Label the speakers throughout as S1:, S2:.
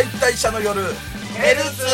S1: 解体者の夜。ヘルツ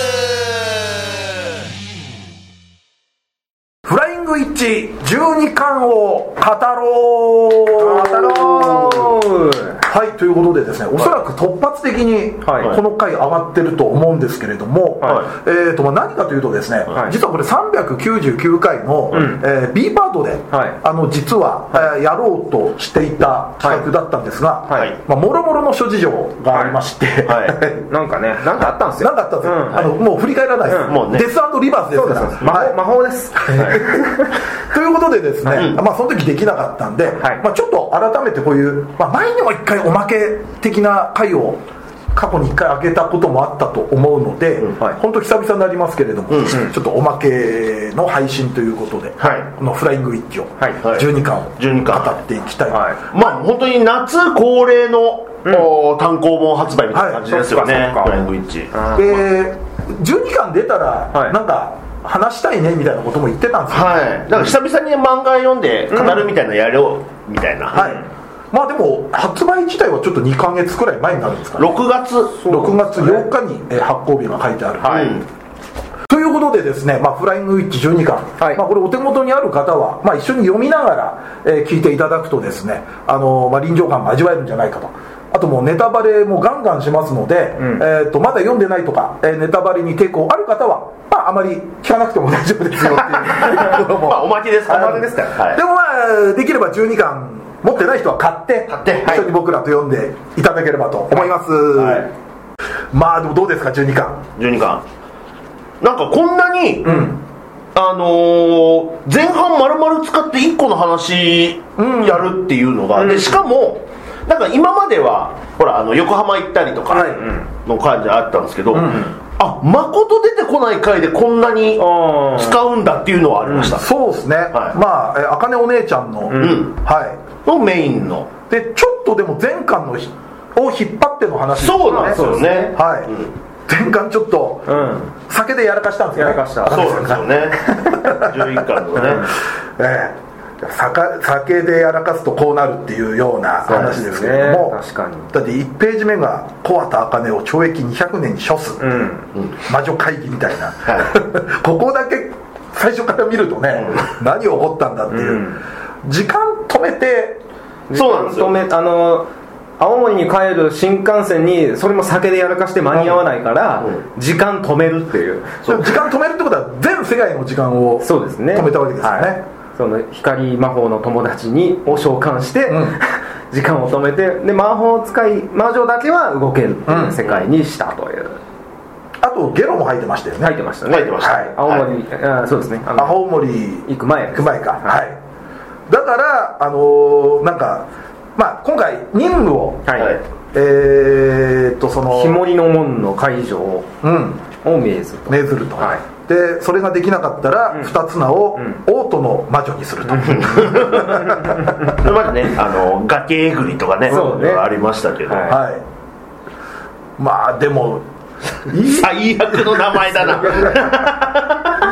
S1: フライングイッチ12巻を語ろう。
S2: 語ろう
S1: はいということでですねおそらく突発的に
S2: はい。
S1: この回上がってると思うんですけれども、
S2: は
S1: えーとまあ、何かというとですね、
S2: はい。
S1: 実はこれ399回の、
S2: ん。
S1: えー B パートで、
S2: はい。
S1: あの実は、えーやろうとしていた企画だったんですが、
S2: はい。
S1: まあ、もろもろの諸事情がありまして、
S2: はい。なんかねなんかあったんですよ。
S1: なんかあったんですよ、
S2: うん。
S1: あのもう振り返らないです、
S2: うん
S3: もうね。
S1: デスリバースですから。
S2: そうです。
S1: はい。
S2: 法魔法です
S1: ということでですね、
S2: はい。
S1: まあ、その時できなかったんで、
S2: はい。
S1: まあ、ちょっと改めてこういう、まあ、前にも一回おまけ的な回を過去に一回上げたこともあったと思うので、
S2: はい。
S1: 本当久々になりますけれども、
S3: うん
S1: ちょっとおまけの配信ということで、
S3: はい。
S1: この「フライングイッチ」を
S2: はい。
S1: 12巻を
S3: 12巻。
S1: 語っていきたいと、
S2: はい。
S3: まあ本当に夏恒例の、お単行本発売みたいな感じですよね、フライングイッチ。
S2: あ
S1: で12巻出たら、
S2: はい。
S1: なんか話したいねみたいなことも言ってたんですよ、
S3: はい。だから久々に漫画読んで語るみたいなやろうみたいな、
S1: はい。まあでも発売自体はちょっと2か月くらい前になるんですかね。
S3: 6月。
S1: 6月8日にえー発行日が書いてある、
S2: はい。
S3: うん
S1: ということでですね、まあ、フライングウィッチ12巻、
S2: はい。
S1: まあ、これお手元にある方は、まあ、一緒に読みながら、えー聞いていただくとですね、あのーまあ、臨場感も味わえるんじゃないかとあともうネタバレもガンガンしますので、
S2: ん。
S1: えー、とまだ読んでないとか、えーネタバレに抵抗ある方は、まあ、あまり聞かなくても大丈夫ですよっていう。と ころも
S3: まあおまけですおまけですから。はい。
S1: でもまあできれば12巻持ってない人は買って
S3: 買って
S1: 一緒に僕らと読んでいただければと思います、
S3: はい。
S1: まあでもどうですか12巻
S3: ？12巻。なんかこんなに、
S1: ん。
S3: あのー前半丸々使って1個の話やるっていうのが、でしかもなんか今まではほらあの横浜行ったりとか
S1: はい。
S3: の感じあったんですけど、
S1: ん
S3: あ誠出てこない回でこんなに使うんだっていうのはありました、
S1: そうですね、
S3: はい。
S1: まあえあかねお姉ちゃんの、
S3: ん。
S1: は
S3: のメインの。
S1: いでちょっとでも前巻のひを引っ張っての話
S3: そうなんですよね。
S1: はい、前巻ちょっと
S2: うん。
S1: 酒でやらかしたんですよね。
S2: やらかした。
S3: そうですよね。11巻のね、
S1: ええ酒酒でやらかすとこうなるっていうような話ですけれども、
S2: ね確かに。
S1: だって1ページ目が「小畑茜を懲役200年に処す」
S2: うん。
S1: 魔女会議みたいな、
S3: は
S1: ここだけ最初から見るとね、何起こったんだっていう、
S2: うん。
S1: 時間止めて
S3: そうなんですよ。
S2: 止めあの青森に帰る新幹線にそれも酒でやらかして間に合わないから、
S3: う
S2: 時間止めるっていう。
S1: 時間止めるってことは全世界の時間を
S2: そうですね。
S1: 止めたわけですよね。
S2: はいその光魔法の友達にを召喚して、
S1: うん。
S2: 時間を止めてで魔法使い魔女だけは動けるっていう世界にしたという、
S1: あとゲロも吐いてましたよね。
S2: 書いてましたね。
S3: 書いてました。
S1: はい。
S2: 青森、あそうですね。
S1: 青森
S2: 行く前
S1: 行く前か。はい、だからあのーなんかまあ今回任務を
S2: はい、
S3: はい
S1: えーっとその
S2: 日盛りの門の会場
S1: うん。
S2: を命ずと。
S1: 命ずると、
S2: はい
S1: でそれができなかったら、
S2: うん。
S1: 二つ名を
S2: ん。
S1: 王都の魔女にすると、
S3: そ れまでねあの崖えぐりとかね
S2: そうね。
S3: ありましたけど、
S2: はい
S1: はい。まあでもいい。
S3: 最悪の名前だな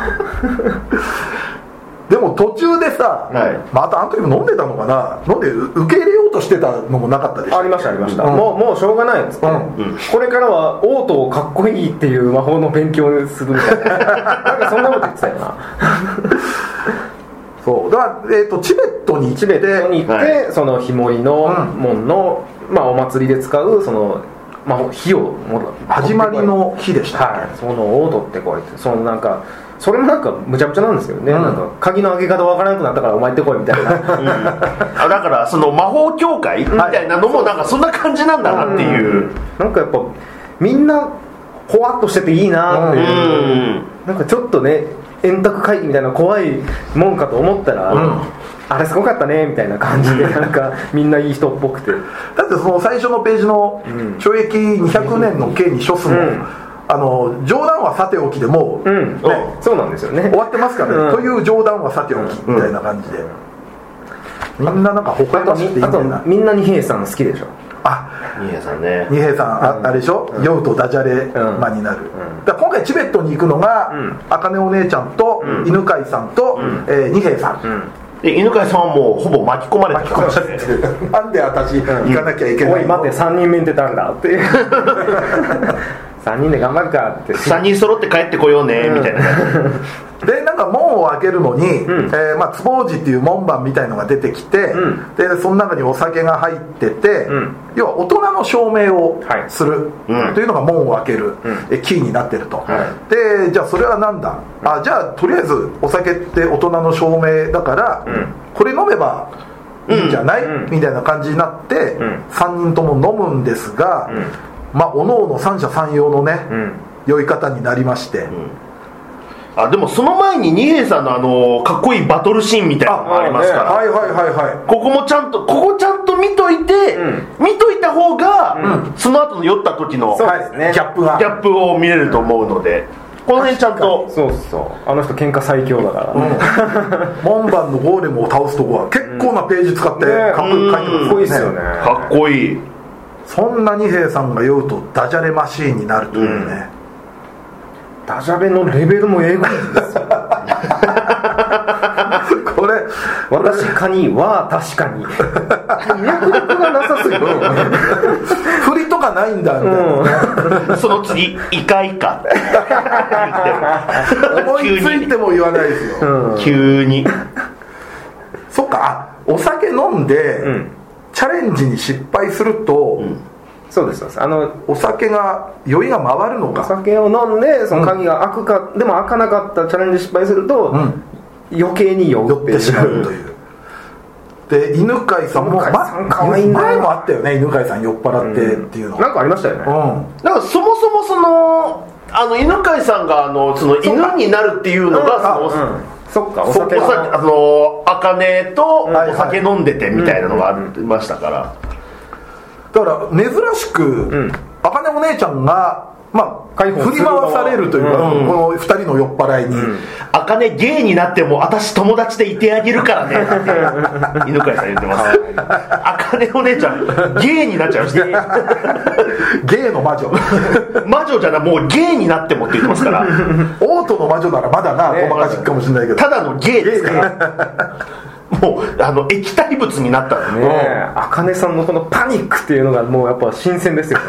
S1: 途中でさ、
S3: はい。
S1: またあの時も飲んでたのかな？飲んでう受け入れようとしてたのもなかったでしょ？
S2: ありましたありました、
S1: うん。
S2: もうもうしょうがないっつって、
S1: うん。
S2: これからは王都をかっこいいっていう魔法の勉強をする。みたいななんかそんなこと言ってたよな。
S1: そう。だから、えー、とチベットに行って
S2: チベットに行って、
S3: は
S2: その日盛りの
S1: うん。
S2: 門の、まあ、お祭りで使うその、まあ、火をも
S1: 始まりの日でした。
S2: はい。その王都ってこいって。そのなんかそれもなんかむちゃむちゃなんですけどね、
S1: うん。
S2: なんか鍵の開け方わからなくなったからお前行ってこいみたいな。
S3: あだからその魔法協会みたいなのもなんかそんな感じなんだなっていう。
S2: なんかやっぱみんなほわっとしてていいなって
S3: う
S2: いう、
S3: ん。
S2: なんかちょっとね円卓会議みたいな怖いもんかと思ったら、
S1: うん。
S2: あれすごかったねみたいな感じでなんかみんないい人っぽくて。
S1: だってその最初のページの
S2: ん
S1: 懲役200年の刑に処すも、
S2: うん
S1: あの冗談はさておきでもう、
S2: うん、
S1: ね
S2: そうなんですよね。
S1: 終わってますからね、
S2: うん。
S1: という冗談はさておきみたいな感じで、みんななんかほほ
S2: あと
S1: えましくていいんだよな
S2: みんな二平さん好きでしょ。
S1: あ
S3: 二平さんね。
S1: 二平さんあ,、あれでしょ、酔うとダジャレマになる、だから今回チベットに行くのが
S2: うん。
S1: 茜、お姉ちゃんと、
S3: ん。
S1: 犬飼さんと、えー二平さん、
S2: うん。
S3: で犬飼さんはもうほぼ巻き込まれて
S1: 巻き込まれてる。なんで私行かなきゃいけないの？
S2: おい待って3人目って誰だっていう 3人で頑張るかって。
S3: 3人揃って帰ってこようねみたいな。
S1: でなんか門を開けるのに、
S2: ん。
S1: えーまあ、坪王子っていう門番みたいのが出てきて、
S2: ん。
S1: でその中にお酒が入ってて、
S2: ん。
S1: 要は大人の証明を
S2: はい。
S1: する、
S3: うん。
S1: というのが門を開ける、
S2: ん。
S1: えキーになってると、
S2: は
S1: でじゃあそれは何だ、あじゃあとりあえずお酒って大人の証明だから、
S2: ん。
S1: これ飲めばいいんじゃない、
S2: うん。
S1: みたいな感じになって、
S2: ん。
S1: 3人とも飲むんですが、まあおのおの三者三様のね、
S2: ん。
S1: 酔い方になりまして、
S3: あでもその前に二平さんのあのかっこいいバトルシーンみたいなのがありますから、
S1: はいはいはいはい。
S3: ここもちゃんとここちゃんと見といて、見といた方が、その後の酔った時の
S1: ギャップが
S3: ギャップを見れると思うのでこの辺ちゃんと
S2: そうそうあの人喧嘩最強だから、
S1: 門番のゴーレムを倒すとこは結構なページ使って
S2: ね。
S1: かっこよく書いてます
S2: かっこいいっすよね。
S3: かっこいい
S1: そんな二平さんが酔うとダジャレマシーンになるというね、
S2: ダジャレのレベルも英語なんですよ。
S1: これ
S2: 私かには確かに。脈力がなさすぎる
S1: 振りとかないんだみたいな、
S3: その次イカイカ。って
S1: 思いついても言わないですよ、
S3: 急に。
S1: そっかあお酒飲んで、
S2: ん
S1: チャレンジに失敗すると、
S2: そうですそうです。あの
S1: お酒が酔いが回るの
S2: お
S1: か
S2: 酒を飲んでその鍵が開くか、でも開かなかったチャレンジ失敗すると、
S1: ん。
S2: 余計に酔って
S1: しまうという。で犬飼さんも、
S2: 犬飼さん可愛いな。
S1: 前もあったよね犬飼さん酔っ払ってっていうの、
S2: なんかありましたよね、
S1: うん。
S3: なんかそもそもそのあの犬飼さんがあのその犬になるっていうのがその、
S2: うんそっかお酒
S3: あの茜と
S1: はい
S3: お酒飲んでてみたいなのがありましたから、
S1: だから珍しく、
S2: ん。
S1: あかねお姉ちゃんがまあ
S2: 解放
S1: 振り回されるというか、
S2: うん。
S1: この二人の酔っ払いに、
S3: 茜ゲイになっても私友達でいてあげるからね。っ て犬飼さん言ってます。茜お姉ちゃんゲイになっちゃいました。
S1: ゲイの魔女。
S3: 魔女じゃないもうゲイになってもって言ってますから。
S1: オートの魔女ならまだな
S2: ね
S1: ごまかしかもしれないけど、
S3: ただのゲイですから。もうあの液体物になったの
S2: ね。えあかねさんのこのパニックっていうのがもうやっぱ新鮮ですよね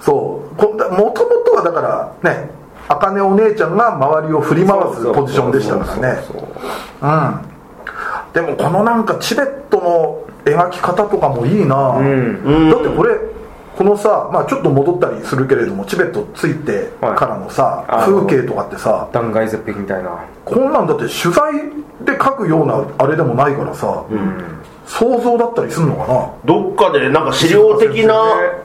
S1: そう。こもともとはだからねあかねお姉ちゃんが周りを振り回すポジションでしたからね。
S2: そう
S1: ん。でもこのなんかチベットの描き方とかもいいな、
S2: ん。
S1: だってこれこのさ、まあ、ちょっと戻ったりするけれどもチベットついてからのさ、
S2: はい。
S1: 風景とかってさ。
S2: 断崖絶壁みたいな。
S1: こんなんだって取材で書くようなあれでもないからさ、想像だったりするのかな？
S3: どっかでなんか資料的な、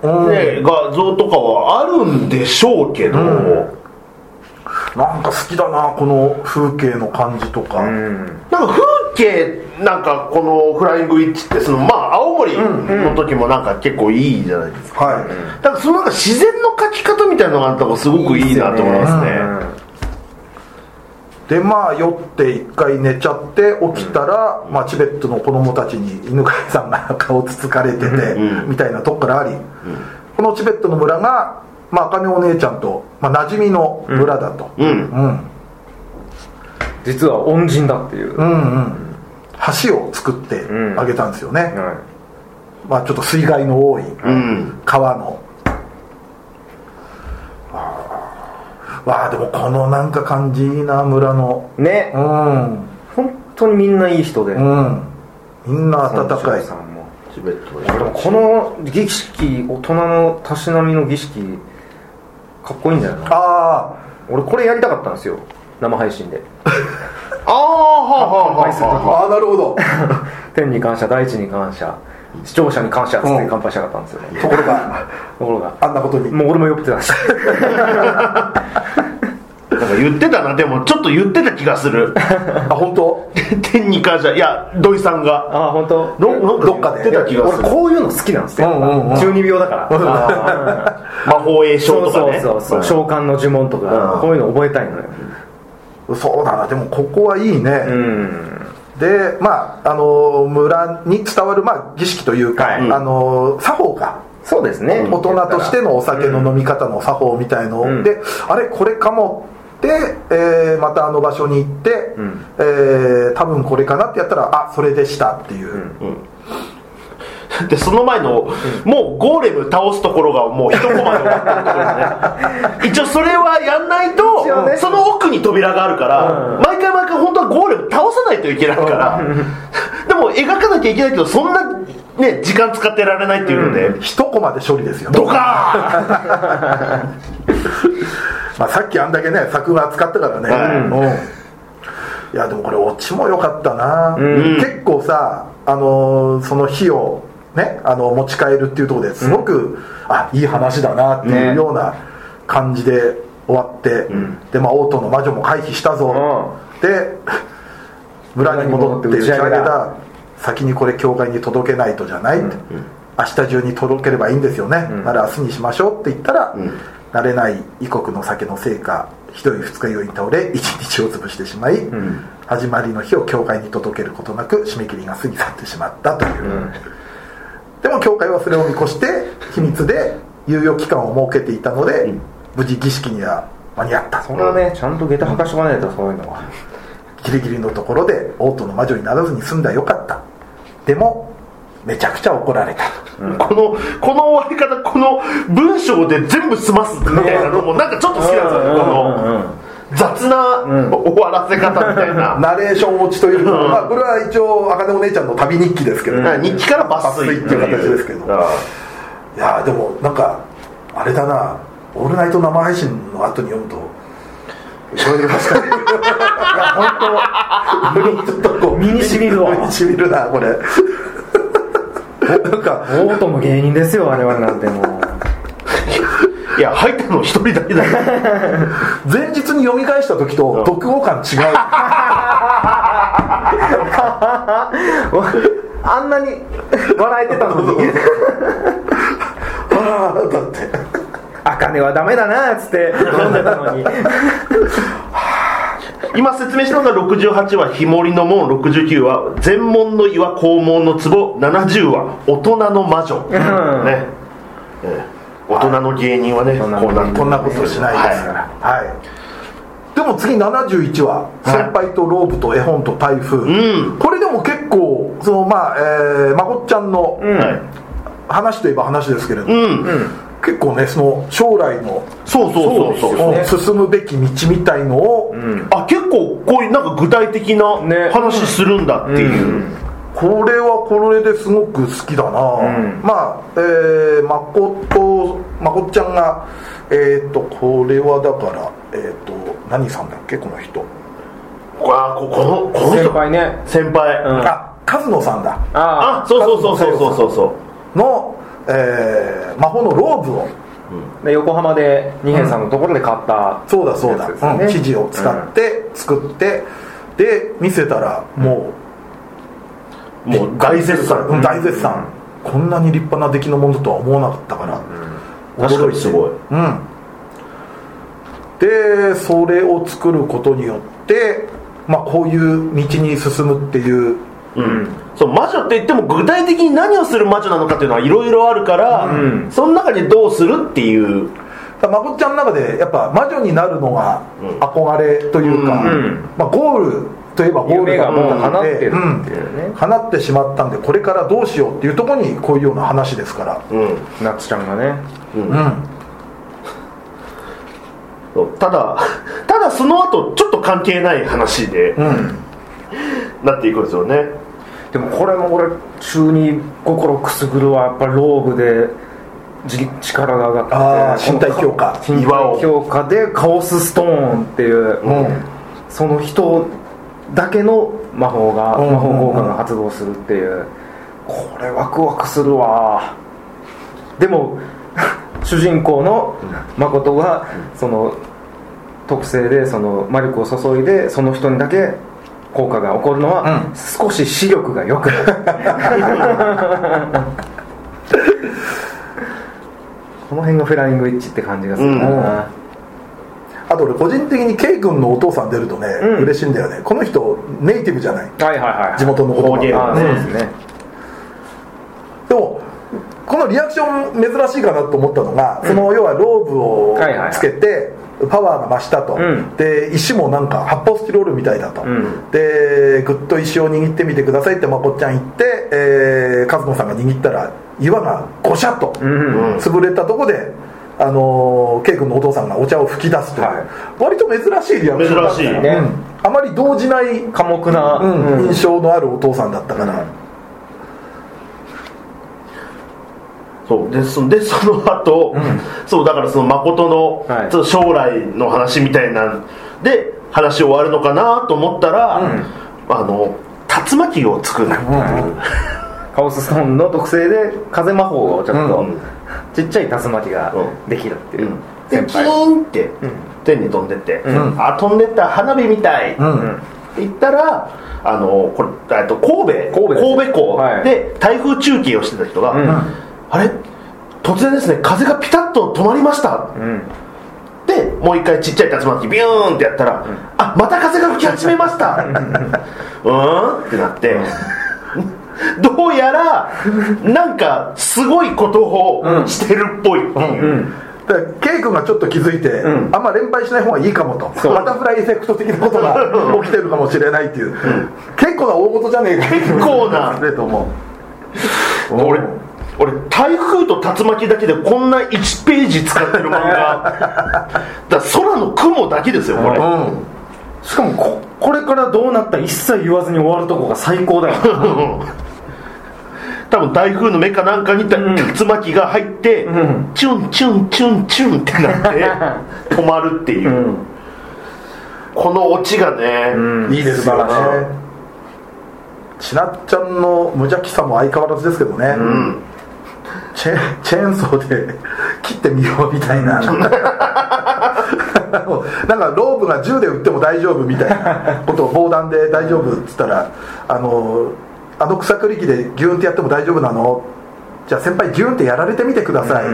S1: うん。
S3: ね、画像とかはあるんでしょうけど、
S1: なんか好きだなこの風景の感じとか、
S2: うん。
S3: なんか風景なんかこのフライングウィッチってそのまあ青森の時もなんか結構いいじゃないですか、
S1: はい、
S3: だからそのなんか自然の描き方みたいなのがあったのがすごくいいなと思いますね
S1: でまあ酔って一回寝ちゃって起きたら、まあ、チベットの子供たちに犬飼さんが 顔つつかれてて、
S3: うん。
S1: みたいなとこからあり、このチベットの村が、まあ茜お姉ちゃんと、まあ、馴染みの村だと、
S3: うん。
S1: うん。
S2: 実は恩人だっていう、
S1: うんうん。橋を作ってあげたんですよね、
S2: はい。
S1: まあ、ちょっと水害の多い
S3: うん。
S1: 川の、わあでもこのなんか感じいいな村の。
S2: ね。
S1: うん。
S2: 本当にみんないい人で、
S1: うん。みんな温かい。
S2: さんも
S3: チベットの
S2: でもこの儀式大人のたしなみの儀式かっこいいんだよな。
S1: あ
S2: 俺これやりたかったんですよ。生配信で。
S3: ああはあはあはあ。は
S1: あああなるほど。
S2: 天に感謝大地に感謝視聴者に感謝っつって乾杯したかったんですよね、
S1: ところが
S2: ところが。
S1: あんなことに。
S2: もう俺も酔ってたし
S3: なんか言ってたなでもちょっと言ってた気がする。
S1: あ本当？
S3: 天に感謝。いや土井さんが。
S2: ああ本当？
S3: のなんか
S1: どっかで
S3: 言ってた気がする。
S2: 俺こういうの好きなんですよ、
S1: うんうんうん。
S2: 中二病だから。
S3: 魔法栄
S2: そうそう
S3: 唱とかね。
S2: そうそう召喚の呪文とか、
S3: うん。
S2: こういうの覚えたいのよ。
S1: そうだな。でもここはいいね、
S2: うん
S1: でまああの村に伝わる、まあ、儀式というか、
S2: はい。
S1: あの作法が
S2: そうですね。
S1: 大人としてのお酒の飲み方の作法みたいの、
S2: うん。
S1: であれこれかもって、えーまたあの場所に行って、
S2: ん。
S1: えー多分これかなってやったらあそれでしたっていう、
S3: でその前の、もうゴーレム倒すところがもう一コマで終わってるところでね。一応それはやんないと、
S2: ね。
S3: その奥に扉があるから、
S2: うん。
S3: 毎回毎回本当はゴーレム倒さないといけないから、でも描かなきゃいけないけどそんなね時間使ってられないっていうので、
S1: 一コマで処理ですよ。
S3: ドカ
S1: まあ、さっきあんだけね作画使ったからね、
S3: はい。
S1: うん。いやでもこれオチも良かったな、
S2: ん。
S1: 結構さ、あのーその火をねあの持ち帰るっていうところですごく、あいい話だなっていう
S2: ね
S1: ような感じで終わって、でまあ王都の魔女も回避したぞ、で村に戻って打ち上げだ。先にこれ教会に届けないとじゃないって、明日中に届ければいいんですよね、なら明日にしましょうって言ったら、慣れない異国の酒のせいか一人二日酔いに倒れ一日を潰してしまい、始まりの日を教会に届けることなく締め切りが過ぎ去ってしまったという、でも教会はそれを見越して秘密で猶予期間を設けていたので、無事儀式には間に合った。
S2: それはねちゃんと下駄履かしとかないとそういうのは。
S1: ギリギリのところで王都の魔女にならずに済んだらよかった。でもめちゃくちゃ怒られた。
S3: このこの終わり方この文章で全部済ますみたいなのもなんかちょっと好きなんですよねこの雑な終わらせ方みたいな、
S1: ナレーション落ちというか、まあ、これは一応茜お姉ちゃんの旅日記ですけど、
S3: 日記から
S1: 抜粋っていう形ですけど。
S3: あ
S1: いやーでもなんかあれだな「オールナイト生配信」の後に読むといろいろ確か？にいや本当ちょっとこう
S2: 身に染みるわ。
S1: 身に染みるなこれ。なんか
S2: 大友芸人ですよ我々なんてもう
S3: いや入ったの一人だけだよ。
S1: 前日に読み返した時と読後感違う。
S2: あんなに笑えてたのに。
S1: ああだって「
S2: あかねはダメだな」っつって飲んでたのに。
S3: 今説明したのが68は「ひもりの門」69は「全門の岩肛門の壺」70は「大人の魔女」
S2: ん。
S3: ね、ええ大人の芸人はねこうな
S1: こんなことしないですから。はい、でも次71話「先輩とローブと絵本と台風」
S3: ん。
S1: これでも結構そのまあ、えーまこっちゃんの
S3: はい。
S1: 話といえば話ですけれども、
S3: うん、
S1: 結構ねその将来の
S3: そうそうそうそう。
S2: そうです
S1: 進むべき道みたいのを、
S3: あ結構こういうなんか具体的な
S2: ね。
S3: 話するんだっていう、
S1: これはこれですごく好きだな、まあえー、まことまこっちゃんがえっ、とこれはだからえっ、と何さんだっけ？この人。
S3: あここのこの
S2: 先
S3: 人
S2: 輩ね。
S3: 先輩、
S2: うん。
S1: あ和野さんだ。
S2: あ
S3: あ。そうそうそうそうそう。そうそう
S1: の、えー魔法のローブを。
S2: あで横浜で二平さんのところで買った
S1: そうだそうだ、生地を使って作って、で見せたらもう、
S3: もう大絶賛、
S1: うん。大絶賛、こんなに立派な出来のものとは思わなかったから、
S3: 確かにすごい。
S1: うん。でそれを作ることによって、まあ、こういう道に進むっていう。
S3: うん、そう魔女って言っても具体的に何をする魔女なのかっていうのはいろいろあるから、
S2: ん。
S3: その中でどうするっていう。
S1: まこっちゃんの中でやっぱ魔女になるのが憧れというか、
S2: うん。
S1: まあ、ゴールといえばゴール
S2: 夢がもう
S1: だ
S2: 叶ってるっていう
S1: うん。
S2: ね
S1: 叶ってしまったんでこれからどうしようっていうところにこういうような話ですから。
S3: うん。
S2: なつちゃんがね。
S1: うん。
S3: そう。ただ ただその後ちょっと関係ない話で。
S1: うん。
S3: なっていくんですよね。
S2: でもこれも俺中に心くすぐるはやっぱローブでじ力が上がって
S1: あー身体強化。
S2: 身体強化でカオスストーンっていう、
S1: うん。
S2: その人だけの魔法が、
S1: うん
S2: 魔法効果が発動するっていう。これワクワクするわ。でも 主人公の誠がその特性でその魔力を注いでその人にだけ効果が起こるのは、
S1: うん。
S2: 少し視力が良く。この辺がフライングイッチって感じがするな、
S3: うん
S1: あと俺個人的に K 君のお父さん出るとね、
S2: うん。
S1: 嬉しいんだよね。この人ネイティブじゃない。
S2: はいはいはい
S1: 地元の言葉
S3: 方言
S2: ああそうですね。
S1: でもこのリアクション珍しいかなと思ったのが、その要はローブを
S2: はいはいはい。
S1: つけて、パワーが増したと、
S2: うん。
S1: で石もなんか発泡スチロールみたいだと、
S2: ん。
S1: でぐっと石を握ってみてくださいってまこっちゃん言って、えー、和野さんが握ったら岩がゴシャッと
S2: うん。
S1: 潰れたとこで、あのー、ケイ君のお父さんがお茶を吹き出すという、
S2: はい。
S1: 割と珍しいリアクションだった
S3: 珍しい
S1: うん。
S2: ね
S1: あまり動じない、
S2: 寡黙な、
S1: うん。
S2: うん
S1: 印象のあるお父さんだったから、
S3: そう。でそ でその後、そうだからその誠の、
S2: はい。
S3: 将来の話みたいなんで話終わるのかなと思ったら、あの竜巻を作る、
S2: カオスストーンの特性で風魔法をちょっと、
S3: うん
S2: ちっちゃい竜巻ができるっていう、
S3: でキ
S2: 先輩。
S3: ーンって天に飛んでって、
S1: ん。
S3: あ飛んでった花火みたい、
S1: うん。
S2: うん。
S3: って言ったらあのこれえっと神戸。
S2: 神戸です
S3: 港。
S2: はい。
S3: で台風中継をしてた人が、
S2: ん。
S3: あれ？突然ですね風がピタッと止まりました。
S2: うん。
S3: でもう一回ちっちゃい竜巻ビューンってやったら、あまた風が吹き始めました。うーん？ってなって、どうやらなんかすごいことをしてるっぽい。っていう、
S1: だからケイ君がちょっと気づいて、あんま連敗しない方がいいかもと。バタフライエフェクト的なことが起きてるかもしれないっていう、結構な大事じゃねえか。
S3: 結構な。
S1: だと思う
S3: 俺俺台風と竜巻だけでこんな1ページ使ってる漫画。だ空の雲だけですよこれ、
S1: うん
S2: しかもここれからどうなったら一切言わずに終わるとこが最高だよ。
S3: 多分台風の目かなんかにた竜巻が入って、
S2: ん。
S3: チュンチュンチュンチュンってなって 止まるっていう、
S2: うん。
S3: このオチがね、
S1: いいですよねちなっちゃんの無邪気さも相変わらずですけどね、チェチェーンソーで切ってみようみたいな、なんかロープが銃で撃っても大丈夫みたいなことを防弾で大丈夫っつったらあのあの草刈り機でギューンってやっても大丈夫なの？じゃあ先輩ギューンってやられてみてください、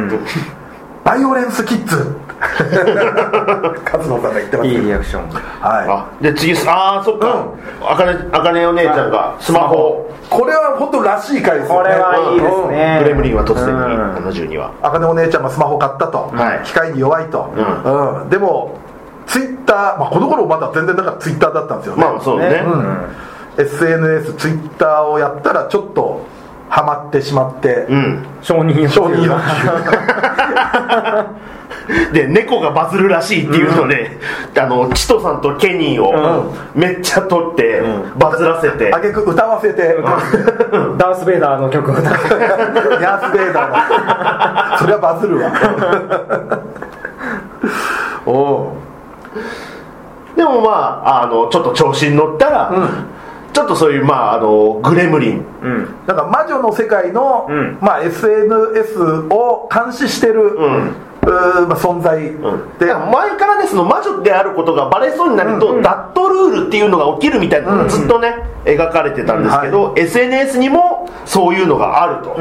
S1: バイオレンスキッズ 勝野さんが言ってます
S2: いいリアクション
S1: は
S3: あで次ああそっか。あかねあかねお姉ちゃんがスマホ。
S1: い、これは本当らしい回ですよね。
S2: これはいいですね。
S3: グレムリンは突然に
S2: うん。
S3: 72話
S1: あかねお姉ちゃんがスマホ買ったと、
S3: はい。
S1: 機械に弱いと、
S3: う
S1: うん。でもツイッター、まあ、この頃まだ全然だからツイッターだったんですよね、
S3: まあそうね。
S1: うん。SNS ツイッターをやったらちょっとハマってしまって、
S3: うん。
S2: 承認欲求
S1: 承認欲
S3: で猫がバズるらしいっていうので、あのチトさんとケニーをめっちゃ撮って、バズらせて、
S1: あげく歌わせて。
S2: ダース・ベイダーの曲を。歌って
S1: ヤース・ベイダーの。それはバズるわ。おお
S3: でもまああのちょっと調子に乗ったら、ちょっとそういうまああのグレムリン。
S2: うん。
S1: なんか魔女の世界の、
S2: うん。
S1: まあ、SNS を監視してる、
S3: ん
S1: うーまあ、存在、
S3: で。
S1: で
S3: 前からねその魔女であることがバレそうになると、ダットルールっていうのが起きるみたいなのがずっとね、描かれてたんですけど、SNS にもそういうのがあると、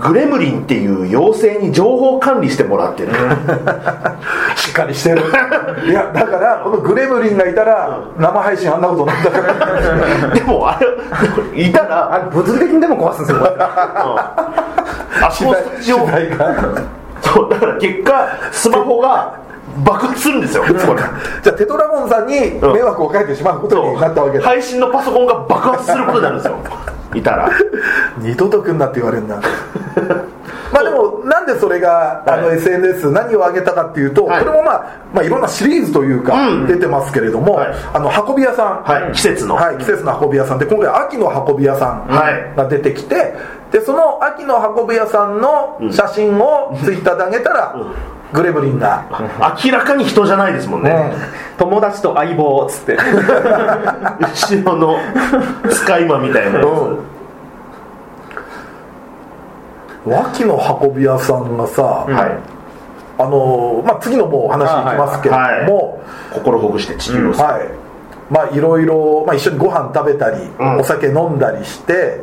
S3: グレムリンっていう妖精に情報管理してもらってる、
S1: しっかりしてる。いやだからこのグレムリンがいたら生配信あんなことなんだから。
S3: でもあれいたら
S2: あれ物理的にでも壊すんですよ。
S3: あそこ
S1: 時代が
S3: そうだから結果スマホが爆発するんですよ
S1: じゃあテトラゴンさんに迷惑をかけてしまうことになったわけだ、
S3: 配信のパソコンが爆発することになるんですよ。いたら。
S1: 二度と来んなって言われるんだまあでもなんでそれがあの
S3: はい
S1: SNS 何を上げたかっていうと、
S3: はい。
S1: これもまあ、まあいろんなシリーズというか
S3: うん。
S1: 出てますけれども、
S3: はい。
S1: あの運び屋さん、
S3: はい。季節の。
S1: はい、季節の運び屋さん。で今回秋の運び屋さん
S3: はい。
S1: が出てきてでその秋の運び屋さんの写真をツイッターで上げたら、グレムリンが、
S3: 明らかに人じゃないですもんね、
S2: 友達と相棒っつって。
S3: 後ろの使い魔みたいなやつ、
S1: うん秋の運び屋さんがさ、
S3: はい。
S1: あのまあ、次のもうお話いきますけれども、
S3: 心ほぐして地球を救う、
S1: はい。まあいろいろ、まあ、一緒にご飯食べたり、
S3: うん。
S1: お酒飲んだりして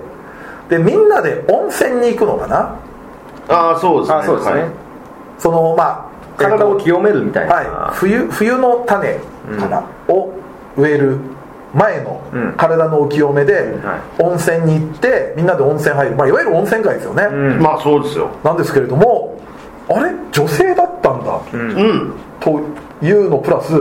S1: でみんなで温泉に行くのかな？
S3: ああそうですね。
S2: あそうですね、
S3: はい。
S1: そのまあ
S2: 体を清めるみたいな、
S1: はい、冬冬の種かな、を植える前の
S2: うん。
S1: 体のお清めで
S2: は
S1: 温泉に行ってみんなで温泉入る、まあ、いわゆる温泉街ですよね、
S2: うん。
S3: まあそうですよ。
S1: なんですけれどもあれ？女性だったんだ、
S3: うん。
S1: というのプラス、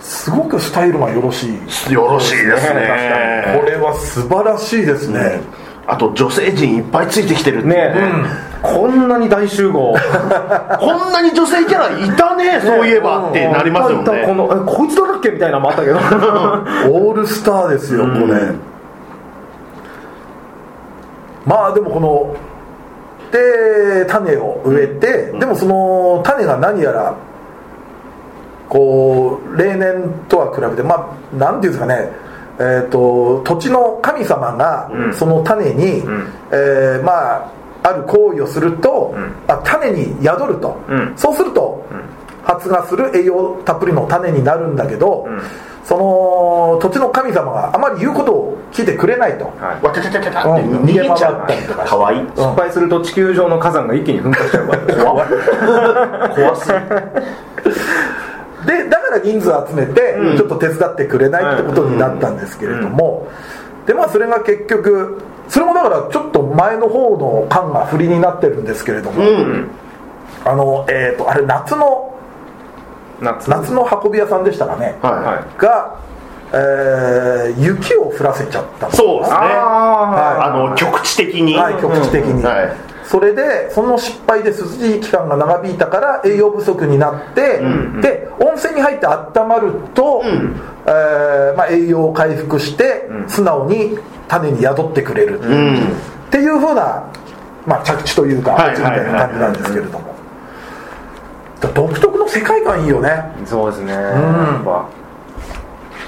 S1: すごくスタイルがよろしい。
S3: よろしいですね。
S1: これは素晴らしいですね、
S3: あと女性陣いっぱいついてきてるっていう
S2: ねこんなに大集合。
S3: こんなに女性キャラいたねそういえば。ってなりますよ
S2: いたいたこ
S3: ね
S2: のえこいつだっけみたいなのもあったけど。
S1: オールスターですよ、これ。まあでもこので種を植えて、でもその種が何やらこう例年とは比べてまあなんていうんですかね。えー、と土地の神様がその種に、えーまあある行為をすると、あ種に宿ると、
S2: うん。
S1: そうすると、発芽する栄養たっぷりの種になるんだけど、その土地の神様があまり言うことを聞いてくれないと、
S2: はい。
S3: わちゃちゃちゃちゃって
S1: うん。
S3: 逃げちゃう
S1: 逃げ回ったりとか。
S3: かわいい
S2: 失敗すると地球上の火山が一気に噴火しちゃうから。
S3: 怖すぎ
S1: でだから人数集めてちょっと手伝ってくれないってことになったんですけれども、でまあそれが結局それもだからちょっと前の方の感が振りになってるんですけれども、
S3: うん。
S1: あのえっ、とあれ夏の
S2: 夏。
S1: 夏の運び屋さんでしたかね、
S3: は
S1: が、えー雪を降らせちゃった
S3: いそうですね。
S2: あ
S3: あの局地的に。
S1: はい、局地的に、
S3: はい
S1: それでその失敗で涼しい期間が長引いたから栄養不足になって、で温泉に入って温まると、えーまあ、栄養を回復して、素直に種に宿ってくれる、
S3: うん。
S1: っていうふうな、まあ、着地というかみたいな感じなんですけれども、だ独特の世界観いいよね。
S2: あそうですね。やっぱ。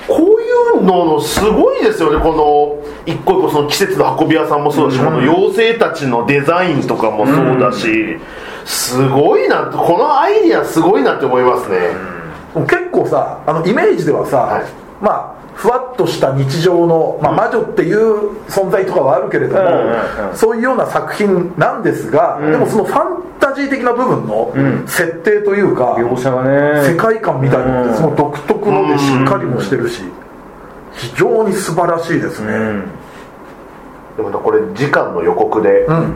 S3: こういうののすごいですよねこの一個一個その季節の運び屋さんもそうだし、この妖精たちのデザインとかもそうだし、すごいなこのアイディアすごいなって思いますね、
S1: 結構さあのイメージではさ、
S3: はい。
S1: まあふわっとした日常の、まあ、魔女っていう存在とかはあるけれども、
S2: うんうんうん
S1: そういうような作品なんですが、でもそのファンタジー的な部分の設定というか、
S2: 描写がね。
S1: 世界観みたいなのっ
S2: うん。
S1: てその独特のでしっかりもしてるし非常に素晴らしいですね、
S2: うん。
S3: でもねこれ時間の予告で、
S1: ん。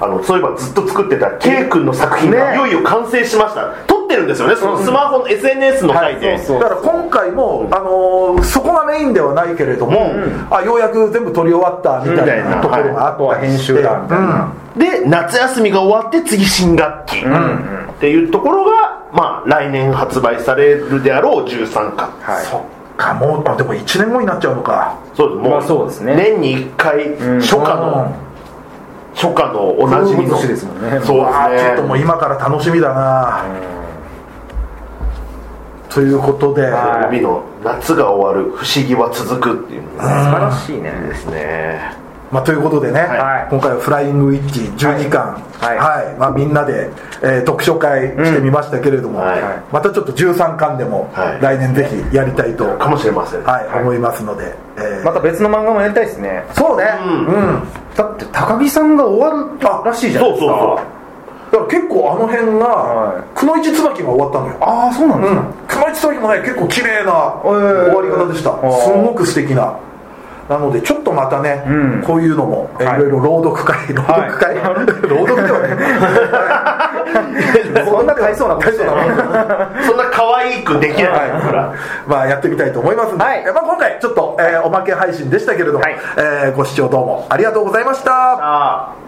S3: あのそういえばずっと作ってた K 君の作品が
S2: ね。
S3: いよいよ完成しました。撮ってるんですよね。そのスマホの SNS の回で、
S1: だから今回も、あのーそこがメインではないけれども、あようやく全部撮り終わったみたいなところがあったりし
S2: は編集だみたいな。
S3: で夏休みが終わって次新学期。っていうところが、まあ、来年発売されるであろう13巻。
S2: はい。
S1: そっかもうあでも1年後になっちゃうのか。
S3: そうです。もう,、
S2: まあそうですね。
S3: 年に1回初夏の、初夏のおなじみの
S2: 風物詩ですもんね。
S3: そう
S1: ちょっともう今から楽しみだな、ということで、
S2: は
S3: 帯の夏が終わる不思議は続くっていうのが
S2: 素晴らしいね。
S3: ですね
S1: まあ、ということでね、
S2: はい。
S1: 今回は「フライングウィッチ」12巻、
S2: はい。
S1: はい。まあ、みんなで、えー読書会してみましたけれども、
S3: はい。
S1: またちょっと13巻でも、
S3: はい。
S1: 来年ぜひやりたいと、
S3: かもしれません、
S1: はい思いますので、えー。
S2: また別の漫画もやりたいですね。
S1: そうね。
S3: うん。
S1: うん。
S2: だって高木さんが終わるらしいじゃないですか。
S3: そうそう
S1: だから結構あの辺が、
S2: はい。
S1: くのいち椿が終わったのよ。
S2: ああそうなんですか、
S1: うん。くのいち椿もね結構綺麗な
S2: ー。
S1: 終わり方でした。
S2: ー。
S1: すんごく素敵ななのでちょっとまたね、
S2: うん。
S1: こういうのも、えー
S2: はい。
S1: いろいろ朗読会朗読会、朗読ではね
S2: そんな大層なことしてない。
S3: そんな可愛くできない。から、
S1: まあやってみたいと思いますので、
S2: はい。
S1: まあ、今回ちょっと、えーおまけ配信でしたけれども、
S2: はい。
S1: えーご視聴どうもありがとうございました